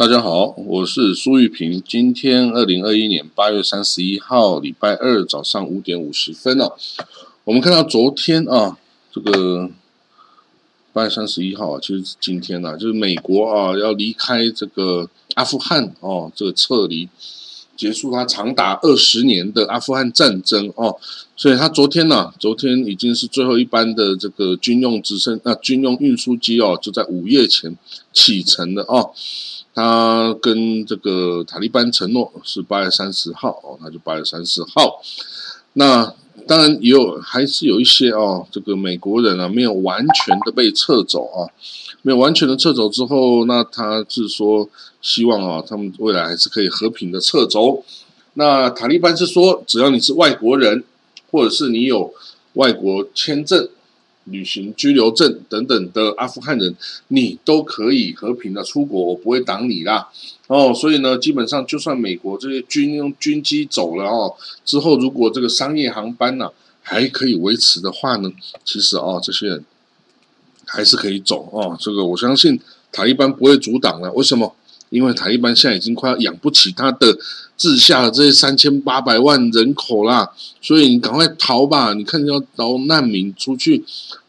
大家好，我是苏玉平。今天二零二一年八月三十一号，礼拜二早上五点五十分哦。我们看到昨天啊，这个八月三十一号啊，其实是今天呢，就是美国啊要离开这个阿富汗哦，这个撤离。结束他长达二十年的阿富汗战争哦，所以他昨天呢，昨天已经是最后一班的这个军用直升啊军用运输机哦，就在午夜前启程了哦。他跟这个塔利班承诺是八月三十号哦，那就八月三十号。那当然也有还是有一些哦，这个美国人啊没有完全的被撤走啊。没有完全的撤走之后，那他是说希望啊，他们未来还是可以和平的撤走。那塔利班是说，只要你是外国人，或者是你有外国签证、旅行居留证等等的阿富汗人，你都可以和平的出国，我不会挡你啦。哦，所以呢，基本上就算美国这些军用军机走了哦，之后如果这个商业航班呢还可以维持的话呢，其实哦，这些人。还是可以走哦，这个我相信塔利班不会阻挡了。为什么？因为塔利班现在已经快要养不起他的治下的这些三千八百万人口啦，所以你赶快逃吧！你看你要逃难民出去，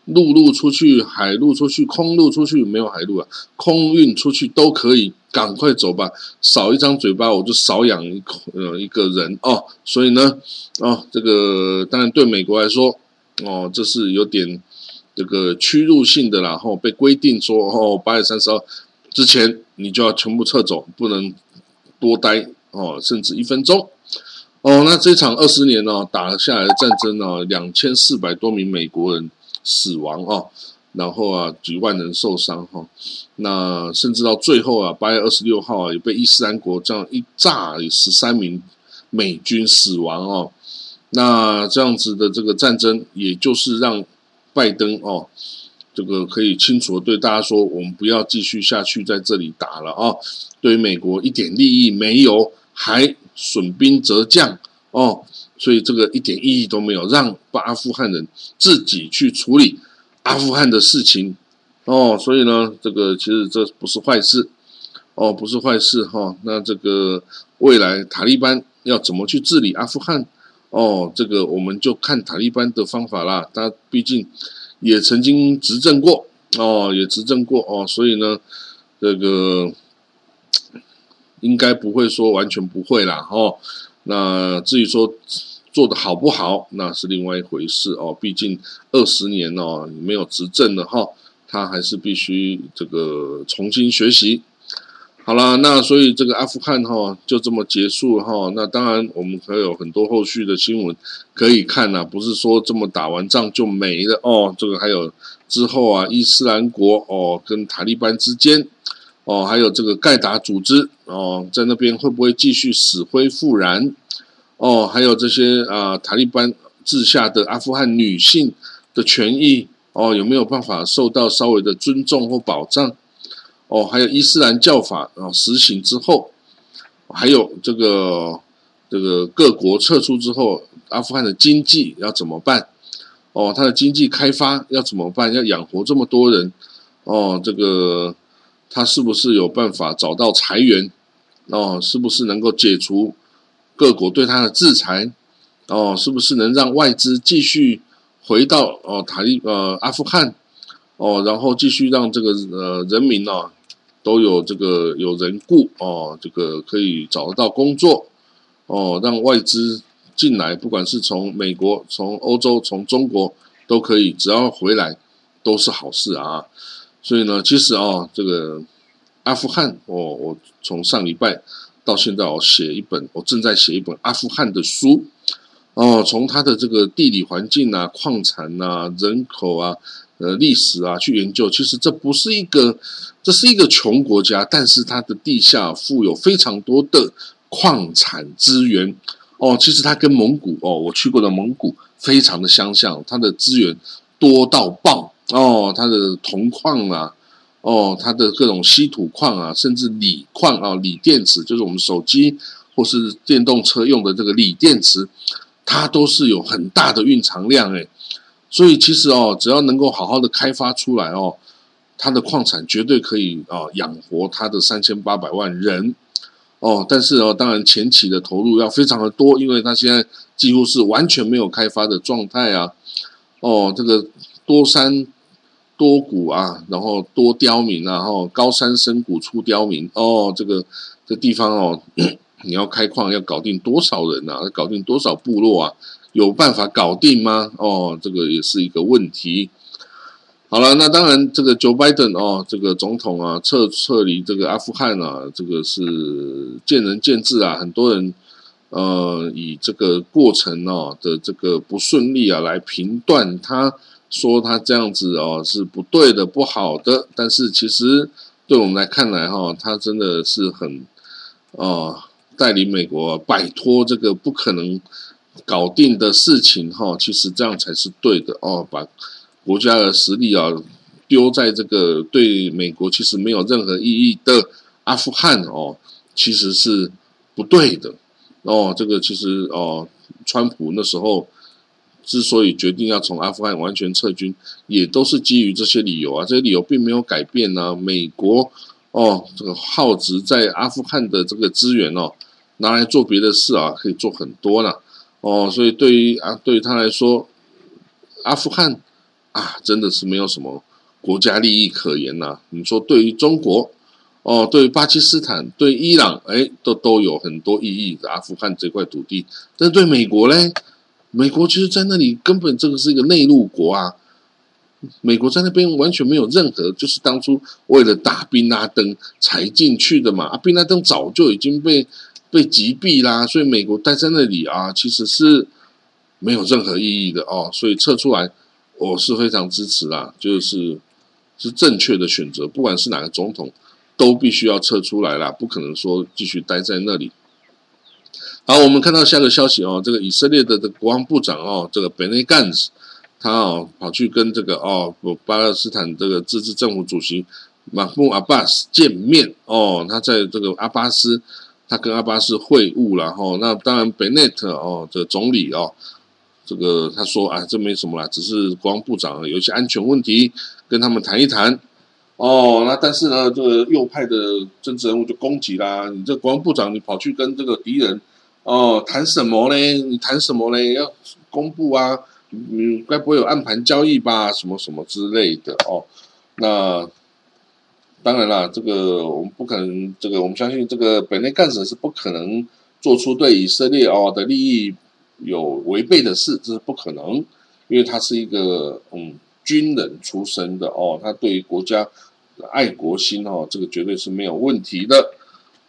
陆路出去，海路出去，空路出去，没有海路啊，空运出去都可以，赶快走吧！少一张嘴巴，我就少养一口呃一个人哦。所以呢，哦，这个当然对美国来说，哦，这是有点。这个屈辱性的，然后被规定说，哦，八月三十号之前你就要全部撤走，不能多待哦，甚至一分钟哦。那这场二十年呢打下来的战争呢，两千四百多名美国人死亡哦，然后啊几万人受伤哈。那甚至到最后啊，八月二十六号啊，也被伊斯兰国这样一炸，有十三名美军死亡哦。那这样子的这个战争，也就是让。拜登哦，这个可以清楚的对大家说，我们不要继续下去在这里打了啊！对于美国一点利益没有，还损兵折将哦，所以这个一点意义都没有，让阿富汗人自己去处理阿富汗的事情哦，所以呢，这个其实这不是坏事哦，不是坏事哈。那这个未来塔利班要怎么去治理阿富汗？哦，这个我们就看塔利班的方法啦。他毕竟也曾经执政过，哦，也执政过哦，所以呢，这个应该不会说完全不会啦。哦，那至于说做的好不好，那是另外一回事哦。毕竟二十年哦没有执政了哈，他还是必须这个重新学习。好了，那所以这个阿富汗哈就这么结束哈。那当然我们还有很多后续的新闻可以看呐，不是说这么打完仗就没了哦。这个还有之后啊，伊斯兰国哦跟塔利班之间哦，还有这个盖达组织哦，在那边会不会继续死灰复燃哦？还有这些啊，塔利班治下的阿富汗女性的权益哦，有没有办法受到稍微的尊重或保障？哦，还有伊斯兰教法啊实行之后，还有这个这个各国撤出之后，阿富汗的经济要怎么办？哦，它的经济开发要怎么办？要养活这么多人，哦，这个他是不是有办法找到财源？哦，是不是能够解除各国对他的制裁？哦，是不是能让外资继续回到哦塔利呃阿富汗？哦，然后继续让这个呃人民呢？都有这个有人雇哦，这个可以找得到工作哦，让外资进来，不管是从美国、从欧洲、从中国都可以，只要回来都是好事啊。所以呢，其实啊，这个阿富汗，我我从上礼拜到现在，我写一本，我正在写一本阿富汗的书哦，从它的这个地理环境啊、矿产啊、人口啊。呃，历史啊，去研究，其实这不是一个，这是一个穷国家，但是它的地下富有非常多的矿产资源哦。其实它跟蒙古哦，我去过的蒙古非常的相像，它的资源多到爆哦，它的铜矿啊，哦，它的各种稀土矿啊，甚至锂矿啊，锂电池就是我们手机或是电动车用的这个锂电池，它都是有很大的蕴藏量诶。所以其实哦，只要能够好好的开发出来哦，它的矿产绝对可以啊养活它的三千八百万人哦，但是哦，当然前期的投入要非常的多，因为它现在几乎是完全没有开发的状态啊。哦，这个多山多谷啊，然后多刁民啊，哦，高山深谷出刁民哦，这个这地方哦，你要开矿要搞定多少人啊？搞定多少部落啊？有办法搞定吗？哦，这个也是一个问题。好了，那当然，这个 Joe Biden 哦，这个总统啊，撤撤离这个阿富汗啊，这个是见仁见智啊。很多人呃，以这个过程哦的这个不顺利啊来评断，他说他这样子哦是不对的、不好的。但是其实对我们来看来哈，他真的是很哦带领美国摆脱这个不可能搞定的事情哈。其实这样才是对的哦，把。国家的实力啊，丢在这个对美国其实没有任何意义的阿富汗哦，其实是不对的哦。这个其实哦，川普那时候之所以决定要从阿富汗完全撤军，也都是基于这些理由啊。这些理由并没有改变呢。美国哦，这个耗资在阿富汗的这个资源哦，拿来做别的事啊，可以做很多了哦。所以对于啊，对于他来说，阿富汗。啊，真的是没有什么国家利益可言呐！你说对于中国，哦，对巴基斯坦、对伊朗，哎，都都有很多意义的。阿富汗这块土地，但对美国嘞，美国其实在那里根本这个是一个内陆国啊。美国在那边完全没有任何，就是当初为了打宾拉登才进去的嘛。啊，宾拉登早就已经被被击毙啦，所以美国待在那里啊，其实是没有任何意义的哦。所以撤出来。我是非常支持啦，就是是正确的选择，不管是哪个总统，都必须要撤出来啦，不可能说继续待在那里。好，我们看到下个消息哦，这个以色列的的国防部长哦，这个本内干子，他哦跑去跟这个哦巴勒斯坦这个自治政府主席马穆阿巴斯见面哦，他在这个阿巴斯，他跟阿巴斯会晤了哈，那当然本内特哦这个总理哦。这个他说啊，这没什么啦，只是国防部长有些安全问题，跟他们谈一谈。哦，那但是呢，这个右派的政治人物就攻击啦，你这国防部长，你跑去跟这个敌人哦谈什么呢？你谈什么呢？要公布啊，你该不会有暗盘交易吧？什么什么之类的哦。那当然啦，这个我们不可能，这个我们相信这个本内干什是不可能做出对以色列哦的利益。有违背的事，这是不可能，因为他是一个嗯军人出身的哦，他对于国家爱国心哦，这个绝对是没有问题的。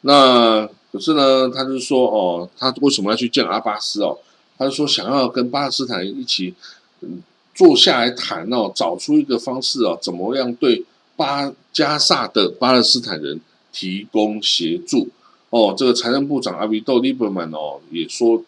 那可是呢，他就说哦，他为什么要去见阿巴斯哦？他就说想要跟巴勒斯坦一起嗯坐下来谈哦，找出一个方式哦，怎么样对巴加萨的巴勒斯坦人提供协助哦？这个财政部长阿比多利伯曼哦也说。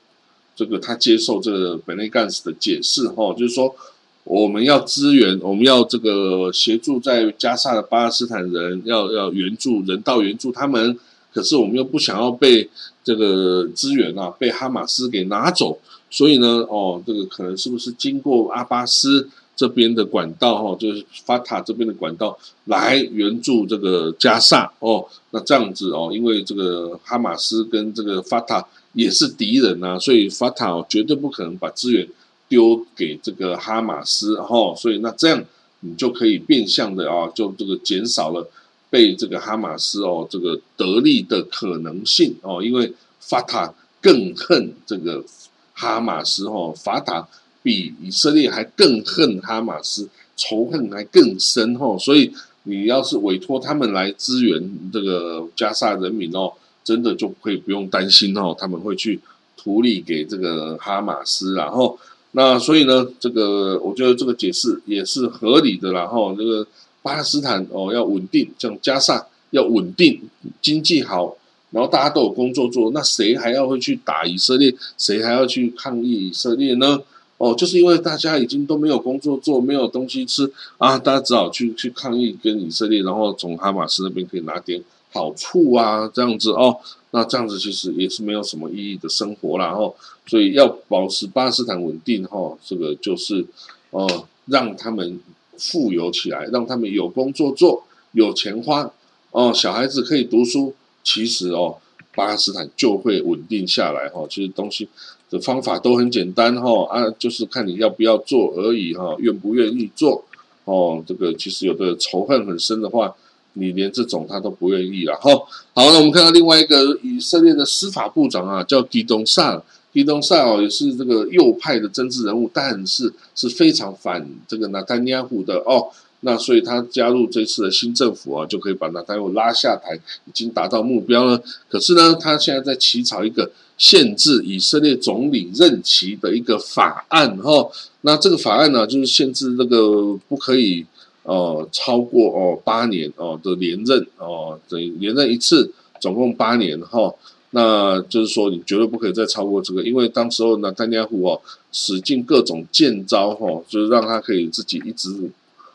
这个他接受这个本内干事的解释哈，就是说我们要支援，我们要这个协助在加沙的巴勒斯坦人，要要援助人道援助他们，可是我们又不想要被这个资源啊被哈马斯给拿走，所以呢，哦，这个可能是不是经过阿巴斯这边的管道哈，就是法塔这边的管道来援助这个加沙哦，那这样子哦，因为这个哈马斯跟这个法塔。也是敌人呐，所以法塔绝对不可能把资源丢给这个哈马斯哈，所以那这样你就可以变相的啊，就这个减少了被这个哈马斯哦这个得利的可能性哦，因为法塔更恨这个哈马斯哦，法塔比以色列还更恨哈马斯，仇恨还更深哦，所以你要是委托他们来支援这个加沙人民哦。真的就可以不用担心哦，他们会去图利给这个哈马斯，然后那所以呢，这个我觉得这个解释也是合理的，然后这个巴勒斯坦哦要稳定，像加沙要稳定，经济好，然后大家都有工作做，那谁还要会去打以色列？谁还要去抗议以色列呢？哦，就是因为大家已经都没有工作做，没有东西吃啊，大家只好去去抗议跟以色列，然后从哈马斯那边可以拿点。好处啊，这样子哦，那这样子其实也是没有什么意义的生活啦，哦，所以要保持巴勒斯坦稳定哈，这个就是哦，让他们富有起来，让他们有工作做，有钱花，哦，小孩子可以读书，其实哦，巴勒斯坦就会稳定下来哈。其实东西的方法都很简单哈，啊，就是看你要不要做而已哈，愿不愿意做哦。这个其实有的仇恨很深的话，你连这种他都不愿意了哈。好，那我们看到另外一个以色列的司法部长啊，叫基东萨。基东塞哦，也是这个右派的政治人物，但是是非常反这个纳丹尼亚胡的哦。那所以他加入这次的新政府啊，就可以把纳坦尼亚胡拉下台，已经达到目标了。可是呢，他现在在起草一个限制以色列总理任期的一个法案哈。那这个法案呢，就是限制这个不可以哦超过哦八年哦的连任哦，等连任一次，总共八年哈。那就是说，你绝对不可以再超过这个，因为当时候呢，丹尼尔虎哦，使尽各种剑招哈，就是让他可以自己一直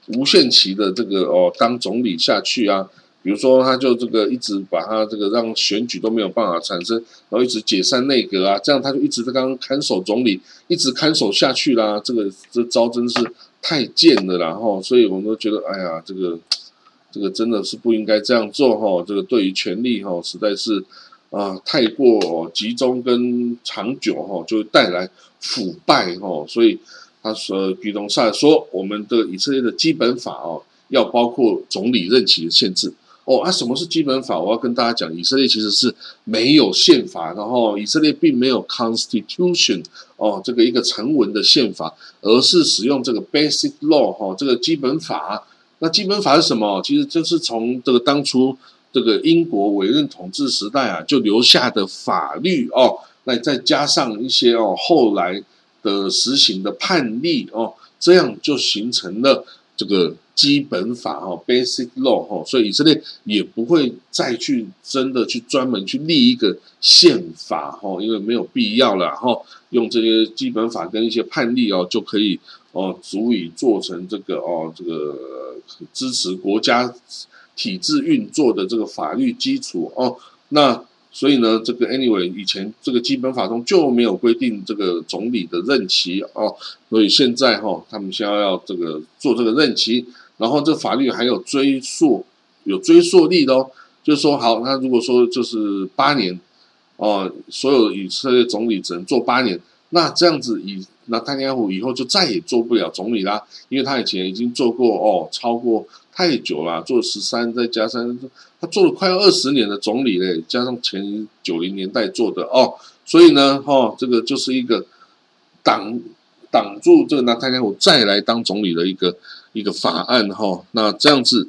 无限期的这个哦当总理下去啊。比如说，他就这个一直把他这个让选举都没有办法产生，然后一直解散内阁啊，这样他就一直在刚刚看守总理，一直看守下去啦。这个这招真是太贱了，然后，所以我们都觉得，哎呀，这个这个真的是不应该这样做哈。这个对于权力哈，实在是。啊，太过集中跟长久哈，就会带来腐败哈，所以他说，比东萨说，我们的以色列的基本法哦，要包括总理任期的限制哦。啊，什么是基本法？我要跟大家讲，以色列其实是没有宪法，然后以色列并没有 constitution 哦，这个一个成文的宪法，而是使用这个 basic law 哈，这个基本法。那基本法是什么？其实就是从这个当初。这个英国委任统治时代啊，就留下的法律哦，那再加上一些哦后来呃实行的判例哦，这样就形成了这个基本法哦，Basic Law 哦，所以以色列也不会再去真的去专门去立一个宪法哦，因为没有必要了哈，用这些基本法跟一些判例哦，就可以哦，足以做成这个哦，这个支持国家。体制运作的这个法律基础哦，那所以呢，这个 anyway 以前这个基本法中就没有规定这个总理的任期哦，所以现在哈，他们现在要这个做这个任期，然后这法律还有追溯有追溯力的哦，就是说好，那如果说就是八年哦，所有以色列总理只能做八年，那这样子以那塔尼亚胡以后就再也做不了总理啦，因为他以前已经做过哦，超过。太久了，做十三再加上他做了快要二十年的总理嘞，加上前九零年代做的哦，所以呢，哈，这个就是一个挡挡住这个纳坦尼亚胡再来当总理的一个一个法案哈。那这样子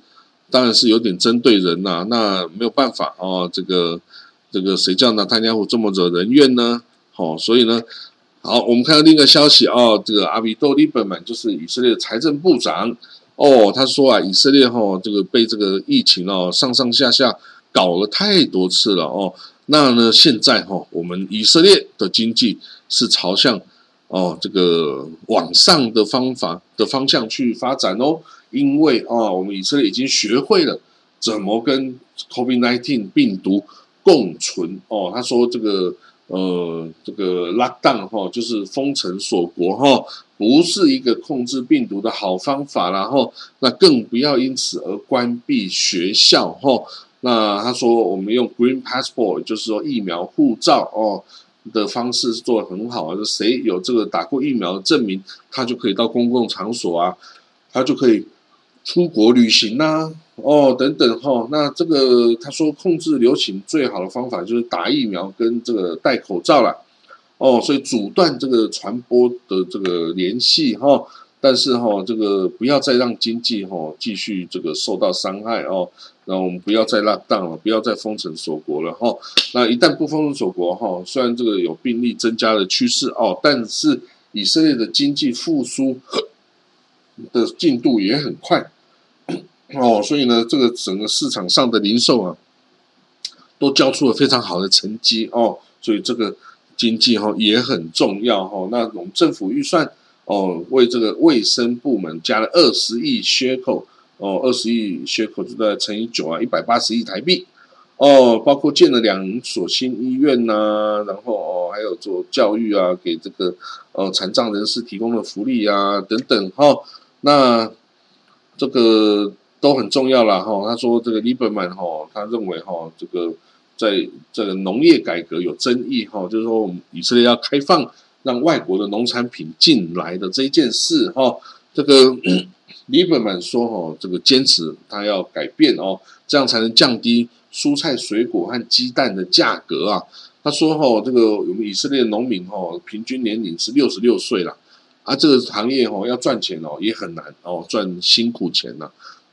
当然是有点针对人呐，那没有办法哦，这个这个谁叫纳坦尼亚胡这么惹人怨呢？好，所以呢，好，我们看到另一个消息哦，这个阿比多利本满就是以色列财政部长。哦，他说啊，以色列哈这个被这个疫情哦上上下下搞了太多次了哦，那呢现在哈我们以色列的经济是朝向哦这个往上的方法的方向去发展哦，因为哦我们以色列已经学会了怎么跟 COVID-19 病毒共存哦，他说这个。呃，这个 lockdown 哈，就是封城锁国哈，不是一个控制病毒的好方法，然后那更不要因此而关闭学校哈。那他说，我们用 green passport，就是说疫苗护照哦的方式是做的很好，就谁有这个打过疫苗的证明，他就可以到公共场所啊，他就可以出国旅行呐。哦，等等哈，那这个他说控制流行最好的方法就是打疫苗跟这个戴口罩了。哦，所以阻断这个传播的这个联系哈，但是哈，这个不要再让经济哈继续这个受到伤害哦。那我们不要再拉档了，不要再封城锁国了哈。那一旦不封城锁国哈，虽然这个有病例增加的趋势哦，但是以色列的经济复苏的进度也很快。哦，所以呢，这个整个市场上的零售啊，都交出了非常好的成绩哦。所以这个经济哈也很重要哈。那我们政府预算哦，为这个卫生部门加了二十亿缺口哦，二十亿缺口就在乘以九啊，一百八十亿台币哦。包括建了两所新医院呐，然后哦还有做教育啊，给这个呃残障人士提供的福利啊等等哈。那这个都很重要了哈。他说这个 Lieberman 哈，他认为哈，这个在这个农业改革有争议哈，就是说我们以色列要开放让外国的农产品进来的这一件事哈，这个 Lieberman 说哈，这个坚持他要改变哦，这样才能降低蔬菜水果和鸡蛋的价格啊。他说哈，这个我们以色列农民哈，平均年龄是六十六岁了。啊，这个行业哦，要赚钱哦，也很难哦，赚辛苦钱呐。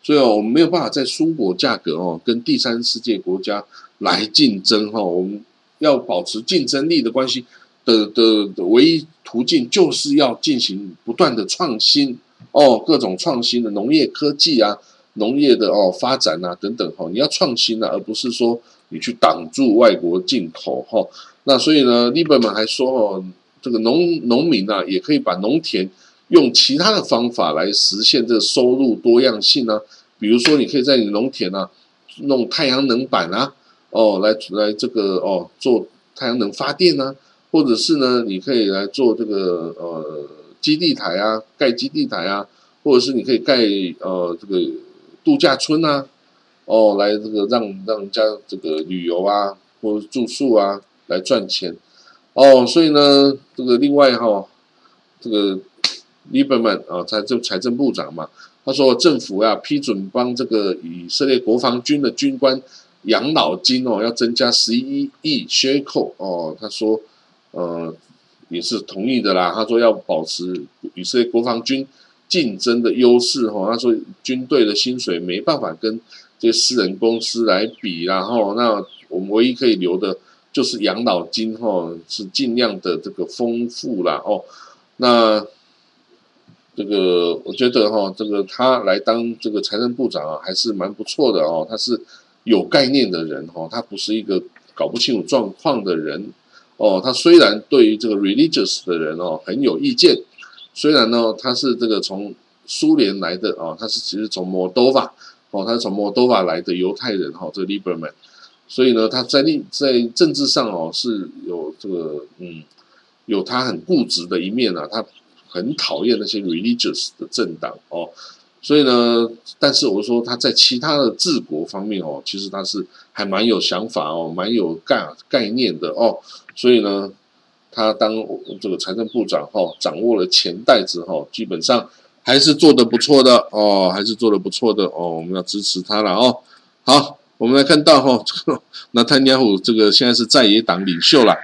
所以，我们没有办法在蔬果价格哦，跟第三世界国家来竞争哈。我们要保持竞争力的关系的的唯一途径，就是要进行不断的创新哦，各种创新的农业科技啊，农业的哦发展啊等等哈。你要创新啊，而不是说你去挡住外国进口哈。那所以呢，利本们还说哦。这个农农民啊，也可以把农田用其他的方法来实现这个收入多样性呢。比如说，你可以在你农田啊弄太阳能板啊，哦，来来这个哦做太阳能发电啊，或者是呢，你可以来做这个呃基地台啊，盖基地台啊，或者是你可以盖呃这个度假村啊，哦，来这个让让人家这个旅游啊，或者住宿啊来赚钱。哦，所以呢，这个另外哈，这个 Lieberman 啊，财政财政部长嘛，他说政府要批准帮这个以色列国防军的军官养老金哦，要增加十一亿 shekel 哦，他说呃也是同意的啦。他说要保持以色列国防军竞争的优势哈，他说军队的薪水没办法跟这些私人公司来比，然后那我们唯一可以留的。就是养老金哈，是尽量的这个丰富啦哦。那这个我觉得哈，这个他来当这个财政部长啊，还是蛮不错的哦。他是有概念的人哈，他不是一个搞不清楚状况的人哦。他虽然对于这个 religious 的人哦很有意见，虽然呢他是这个从苏联来的哦，他是其实从摩多瓦哦，他是从摩多瓦来的犹太人哈，这个 Liberman。所以呢，他在立在政治上哦是有这个嗯，有他很固执的一面啊，他很讨厌那些 religious 的政党哦。所以呢，但是我说他在其他的治国方面哦，其实他是还蛮有想法哦，蛮有概概念的哦。所以呢，他当这个财政部长哈，掌握了钱袋子哈，基本上还是做的不错的哦，还是做的不错的哦，我们要支持他了哦。好。我们来看到哈，这个纳坦尼亚胡这个现在是在野党领袖了，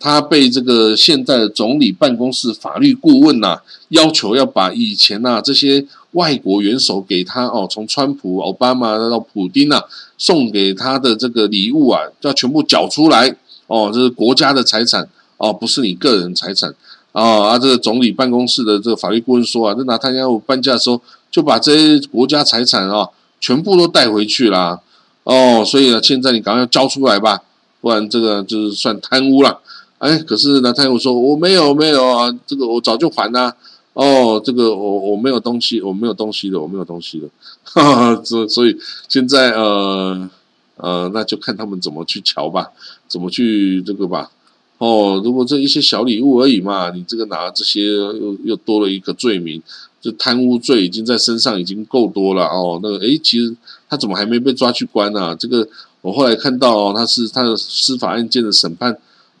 他被这个现在的总理办公室法律顾问呐要求要把以前呐这些外国元首给他哦，从川普、奥巴马到普京呐送给他的这个礼物啊，要全部缴出来哦，这是国家的财产哦，不是你个人财产啊。啊，这个总理办公室的这个法律顾问说啊，这纳坦尼亚胡搬家的时候就把这些国家财产啊全部都带回去了。哦，所以呢，现在你赶快要交出来吧，不然这个就是算贪污了。哎，可是呢，他又说我没有没有啊，这个我早就还啦。哦，这个我我没有东西，我没有东西的，我没有东西的。哈哈，所所以现在呃呃，那就看他们怎么去瞧吧，怎么去这个吧。哦，如果这一些小礼物而已嘛，你这个拿这些又又多了一个罪名。就贪污罪已经在身上已经够多了哦，那个诶，其实他怎么还没被抓去关呢？这个我后来看到哦他是他的司法案件的审判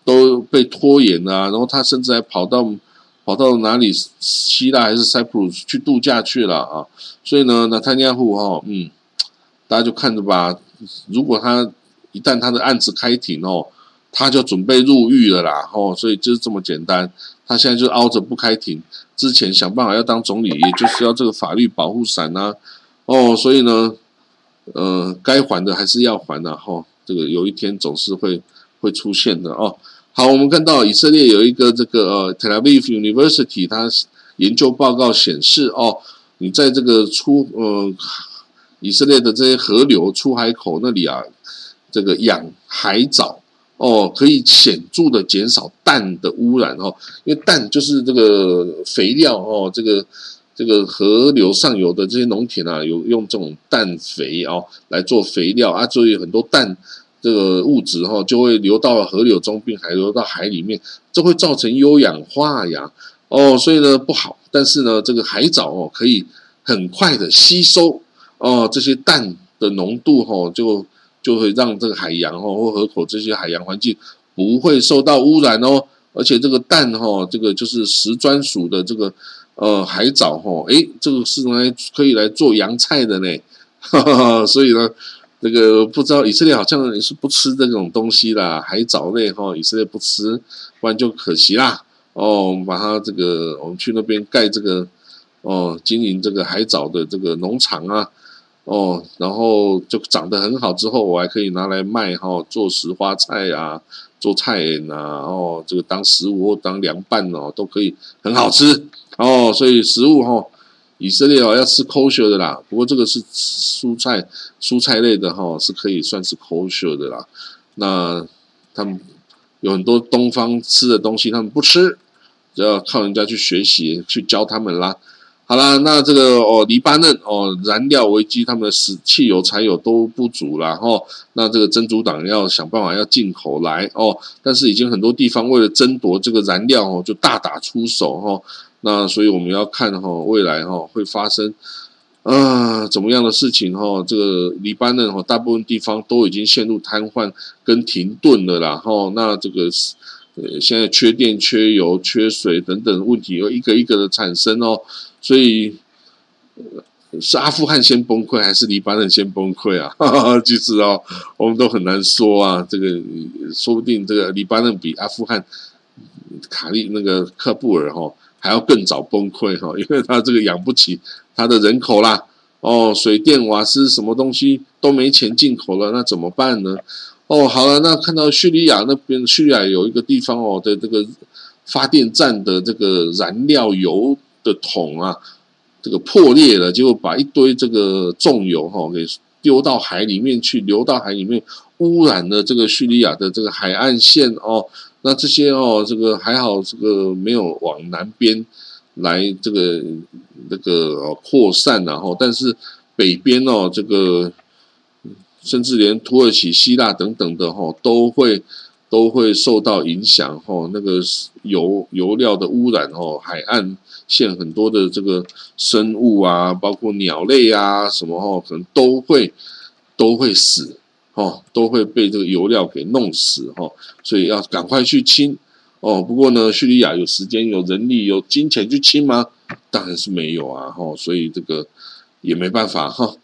都被拖延了，然后他甚至还跑到跑到哪里希腊还是塞浦路斯去度假去了啊！所以呢，那尼亚户哈，嗯，大家就看着吧。如果他一旦他的案子开庭哦，他就准备入狱了啦。哦，所以就是这么简单。他现在就凹着不开庭。之前想办法要当总理，也就是要这个法律保护伞呐，哦，所以呢，呃，该还的还是要还的哈，这个有一天总是会会出现的哦。好，我们看到以色列有一个这个呃，Tel Aviv University，它研究报告显示哦，你在这个出呃以色列的这些河流出海口那里啊，这个养海藻。哦，可以显著的减少氮的污染哦，因为氮就是这个肥料哦，这个这个河流上游的这些农田啊，有用这种氮肥哦来做肥料啊，所以很多氮这个物质哈就会流到河流中，并还流到海里面，这会造成优氧化呀哦，所以呢不好。但是呢，这个海藻哦可以很快的吸收哦这些氮的浓度哈，就就会让这个海洋哈或河口这些海洋环境不会受到污染哦。而且这个氮哈，这个就是石专属的这个呃海藻哈，诶，这个是来可以来做洋菜的呢。所以呢，这个不知道以色列好像也是不吃这种东西啦，海藻类哈，以色列不吃，不然就可惜啦。哦，我们把它这个，我们去那边盖这个哦，经营这个海藻的这个农场啊，哦，然后就长得很好，之后我还可以拿来卖哈，做石花菜啊。做菜啊，哦，这个当食物或当凉拌哦，都可以很好吃哦。所以食物哈，以色列哦要吃 kosher 的啦。不过这个是蔬菜蔬菜类的哈，是可以算是 kosher 的啦。那他们有很多东方吃的东西，他们不吃，就要靠人家去学习去教他们啦。好啦，那这个哦，黎巴嫩哦，燃料危机，他们的石汽油、柴油都不足了哈。那这个真主党要想办法要进口来哦，但是已经很多地方为了争夺这个燃料哦，就大打出手哈。那所以我们要看哈，未来哈会发生啊怎么样的事情哈？这个黎巴嫩哈，大部分地方都已经陷入瘫痪跟停顿了啦哈。那这个呃，现在缺电、缺油、缺水等等问题又一个一个的产生哦。所以是阿富汗先崩溃，还是黎巴嫩先崩溃啊？哈 哈其实哦，我们都很难说啊。这个说不定这个黎巴嫩比阿富汗卡利那个喀布尔哈还要更早崩溃哈，因为他这个养不起他的人口啦。哦，水电瓦斯什么东西都没钱进口了，那怎么办呢？哦，好了，那看到叙利亚那边，叙利亚有一个地方哦的这个发电站的这个燃料油。的桶啊，这个破裂了，结果把一堆这个重油哈给丢到海里面去，流到海里面，污染了这个叙利亚的这个海岸线哦。那这些哦，这个还好，这个没有往南边来这个那个扩散然后，但是北边哦，这个甚至连土耳其、希腊等等的哈都会。都会受到影响哦，那个油油料的污染哦，海岸现很多的这个生物啊，包括鸟类啊什么哦，可能都会都会死哦，都会被这个油料给弄死哦，所以要赶快去清哦。不过呢，叙利亚有时间、有人力、有金钱去清吗？当然是没有啊，哈，所以这个也没办法哈。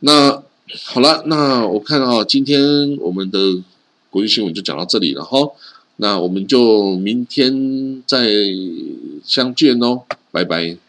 那好了，那我看到今天我们的。国际新闻就讲到这里了哈，那我们就明天再相见哦，拜拜。